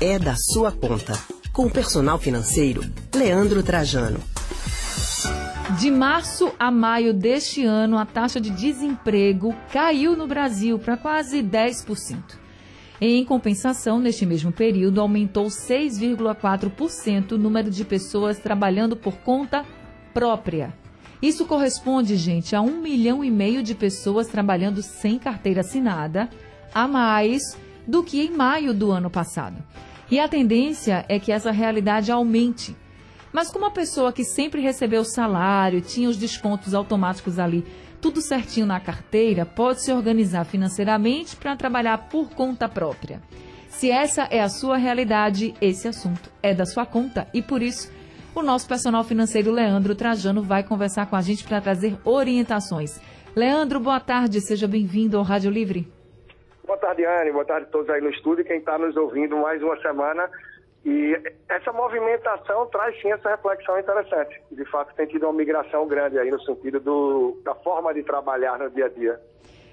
é da sua conta. Com o personal financeiro, Leandro Trajano. De março a maio deste ano, a taxa de desemprego caiu no Brasil para quase 10%. Em compensação, neste mesmo período, aumentou 6,4% o número de pessoas trabalhando por conta própria. Isso corresponde, gente, a um milhão e meio de pessoas trabalhando sem carteira assinada, a mais do que em maio do ano passado. E a tendência é que essa realidade aumente. Mas como a pessoa que sempre recebeu salário, tinha os descontos automáticos ali tudo certinho na carteira, pode se organizar financeiramente para trabalhar por conta própria. Se essa é a sua realidade, esse assunto é da sua conta e por isso o nosso personal financeiro Leandro Trajano vai conversar com a gente para trazer orientações. Leandro, boa tarde, seja bem-vindo ao Rádio Livre. Tarde, Anne, boa tarde a todos aí no estúdio e quem está nos ouvindo mais uma semana e essa movimentação traz sim essa reflexão interessante. De fato, tem tido uma migração grande aí no sentido do, da forma de trabalhar no dia a dia.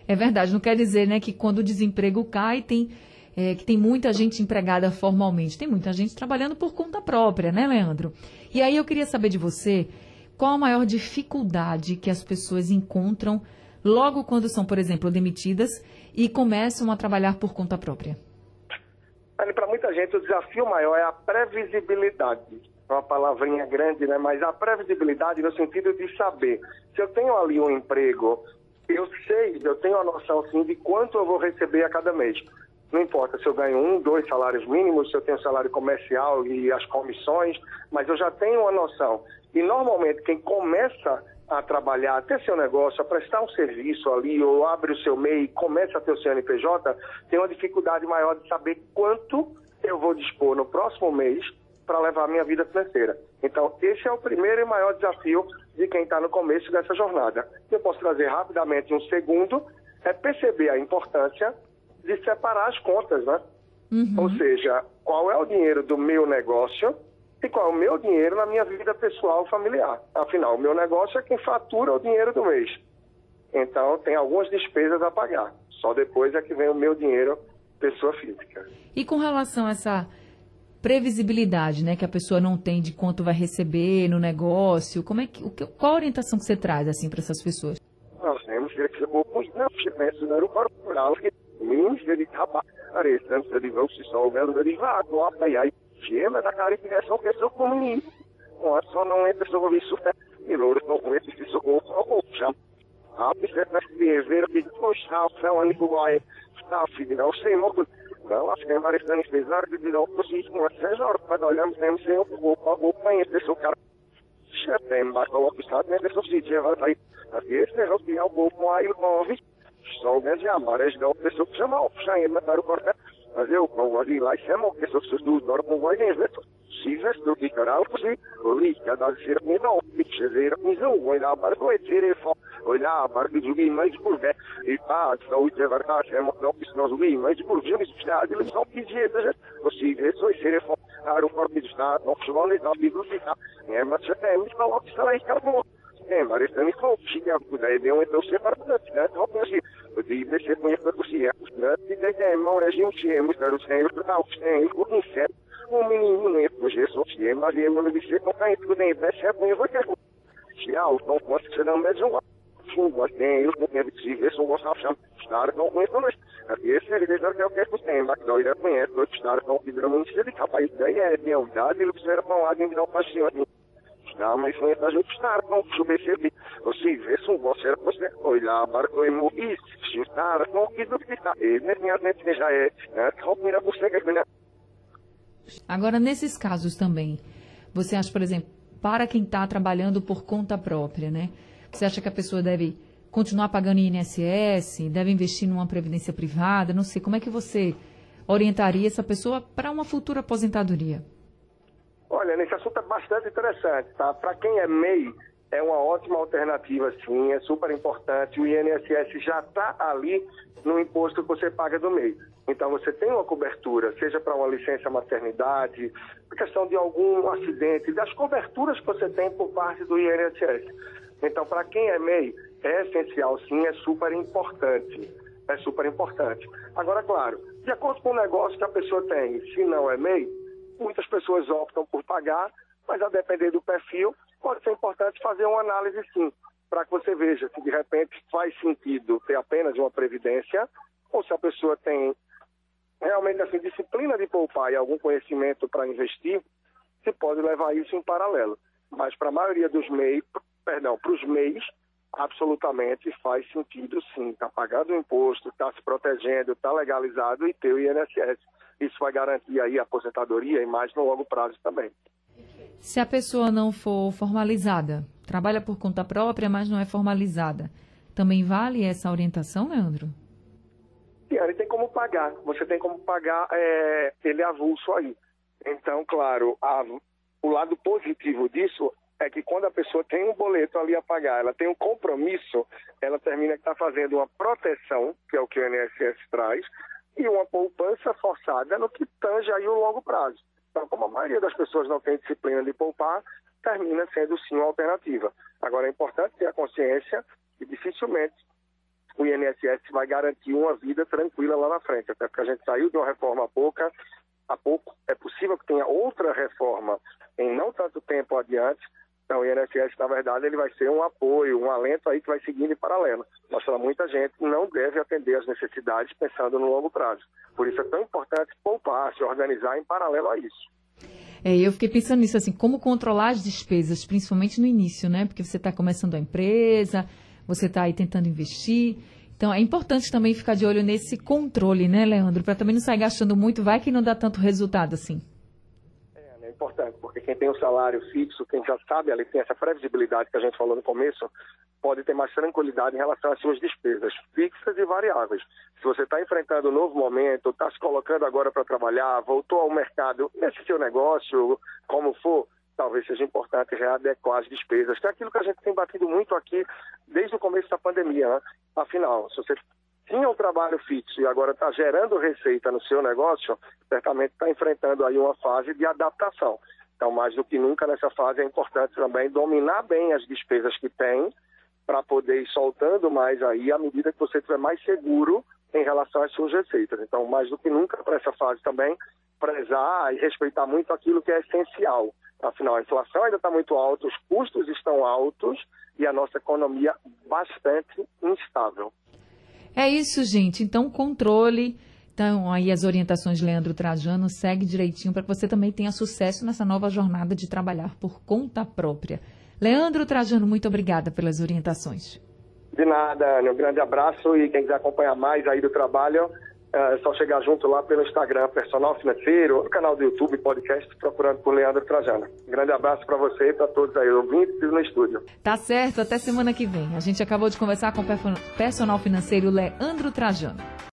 É verdade, não quer dizer né, que quando o desemprego cai, tem, é, que tem muita gente empregada formalmente. Tem muita gente trabalhando por conta própria, né, Leandro? E aí eu queria saber de você qual a maior dificuldade que as pessoas encontram logo quando são, por exemplo, demitidas e começam a trabalhar por conta própria. Para muita gente, o desafio maior é a previsibilidade. É uma palavrinha grande, né? Mas a previsibilidade no sentido de saber. Se eu tenho ali um emprego, eu sei, eu tenho a noção, sim, de quanto eu vou receber a cada mês. Não importa se eu ganho um, dois salários mínimos, se eu tenho salário comercial e as comissões, mas eu já tenho uma noção. E normalmente quem começa a trabalhar, a ter seu negócio, a prestar um serviço ali, ou abre o seu MEI e começa a ter o seu CNPJ, tem uma dificuldade maior de saber quanto eu vou dispor no próximo mês para levar a minha vida financeira. Então, esse é o primeiro e maior desafio de quem está no começo dessa jornada. Eu posso trazer rapidamente um segundo, é perceber a importância de separar as contas, né? Uhum. Ou seja, qual é o dinheiro do meu negócio e qual é o meu dinheiro na minha vida pessoal familiar. Afinal, o meu negócio é quem fatura o dinheiro do mês. Então, tem algumas despesas a pagar. Só depois é que vem o meu dinheiro pessoa física. E com relação a essa previsibilidade, né, que a pessoa não tem de quanto vai receber no negócio, como é que, o que qual a orientação que você traz assim para essas pessoas? Nós temos que não corporal que menos de trabalho, a restância de você só vendo de vago, aí Chega da clarificação que sou comigo. Só não é pessoa isso e louro não conhece se socorro ao chão. A pessoa que ver que puxa o céu ali com o está filho não sei muito não acho que é várias anos pesar de não possível com essas horas para olharmos nem sei o que vou vou conhecer seu cara. Já tem mais o que está dentro desse sítio vai aí aqui este é o que é o bom aí com o só mesmo amar é não pessoa que chama o chão e matar o corpo mas eu ali lá chamo que sou do norte vai ver se vês do que canal posi ali cada ser me não piche ver me não vai lá para o etere fo olhar para que joguei mais por ver e pá só o que vai cá chamo não que nós joguei mais por ver isso está ele só pedir você vê só ser fo a o corpo está não se vale não biblioteca é mas já tem muito para lá que está aí acabou é, mas isso não é só, tinha, daí deu então separado, né? Então, assim, Liebe reconhecer e mão a gente é muito o Senhor para o o o menino é por Jesus que é mas ele não disse não cai tudo nem deixa com eu vou ter há o não posso ser não mesmo mas tem eu não quero se ver só gosta de estar não isso mas esse é dizer que eu quero que tem mas não ele conhece o estar com que não se ele capaz daí é lealdade ele precisa para um lado e não não mas foi a gente estar com o subscrever você vê se você você olhar para o emo estar com que do que está né já é né? Como você que Agora nesses casos também você acha por exemplo para quem está trabalhando por conta própria né? Você acha que a pessoa deve continuar pagando INSS deve investir numa previdência privada não sei como é que você orientaria essa pessoa para uma futura aposentadoria Olha, nesse assunto é bastante interessante, tá? Para quem é MEI, é uma ótima alternativa, sim, é super importante. O INSS já está ali no imposto que você paga do MEI. Então você tem uma cobertura, seja para uma licença maternidade, questão de algum acidente, das coberturas que você tem por parte do INSS. Então, para quem é MEI, é essencial, sim, é super importante. É super importante. Agora, claro, De acordo com o negócio que a pessoa tem, se não é MEI, muitas pessoas optam por pagar, mas a depender do perfil, pode ser importante fazer uma análise sim, para que você veja se de repente faz sentido ter apenas uma previdência ou se a pessoa tem realmente assim disciplina de poupar e algum conhecimento para investir, se pode levar isso em paralelo. Mas para a maioria dos MEIs, perdão, para os MEIs, absolutamente faz sentido sim, está pagando o imposto, está se protegendo, está legalizado e ter o INSS. Isso vai garantir aí a aposentadoria e mais no longo prazo também. Se a pessoa não for formalizada, trabalha por conta própria, mas não é formalizada, também vale essa orientação, Leandro? Sim, ele tem como pagar. Você tem como pagar é, ele avulso aí. Então, claro, a, o lado positivo disso é que quando a pessoa tem um boleto ali a pagar, ela tem um compromisso, ela termina que está fazendo uma proteção, que é o que o INSS traz, e uma poupança forçada no que tange aí o longo prazo. Então, como a maioria das pessoas não tem disciplina de poupar, termina sendo sim uma alternativa. Agora, é importante ter a consciência que dificilmente o INSS vai garantir uma vida tranquila lá na frente, até porque a gente saiu de uma reforma pouca, há pouco, é possível que tenha outra reforma em não tanto tempo adiante, então, o INSS, na verdade, ele vai ser um apoio, um alento aí que vai seguindo em paralelo. Mas para muita gente não deve atender às necessidades pensando no longo prazo. Por isso é tão importante poupar, se organizar em paralelo a isso. É, eu fiquei pensando nisso, assim, como controlar as despesas, principalmente no início, né? Porque você está começando a empresa, você está aí tentando investir. Então, é importante também ficar de olho nesse controle, né, Leandro? Para também não sair gastando muito, vai que não dá tanto resultado assim importante, quem tem um salário fixo, quem já sabe, ali tem essa previsibilidade que a gente falou no começo, pode ter mais tranquilidade em relação às suas despesas fixas e variáveis. Se você está enfrentando um novo momento, está se colocando agora para trabalhar, voltou ao mercado nesse seu negócio, como for, talvez seja importante readequar as despesas, que é aquilo que a gente tem batido muito aqui desde o começo da pandemia. Né? Afinal, se você tinha um trabalho fixo e agora está gerando receita no seu negócio, certamente está enfrentando aí uma fase de adaptação. Então, mais do que nunca nessa fase é importante também dominar bem as despesas que tem para poder ir soltando mais aí à medida que você estiver mais seguro em relação às suas receitas. Então, mais do que nunca para essa fase também, prezar e respeitar muito aquilo que é essencial. Afinal, a inflação ainda está muito alta, os custos estão altos e a nossa economia bastante instável. É isso, gente. Então, controle. Então, aí as orientações de Leandro Trajano, segue direitinho para que você também tenha sucesso nessa nova jornada de trabalhar por conta própria. Leandro Trajano, muito obrigada pelas orientações. De nada, Ana. Um grande abraço e quem quiser acompanhar mais aí do trabalho, é só chegar junto lá pelo Instagram, Personal Financeiro, no canal do YouTube, podcast, procurando por Leandro Trajano. Um grande abraço para você e para todos aí, ouvintes no estúdio. Tá certo, até semana que vem. A gente acabou de conversar com o personal financeiro Leandro Trajano.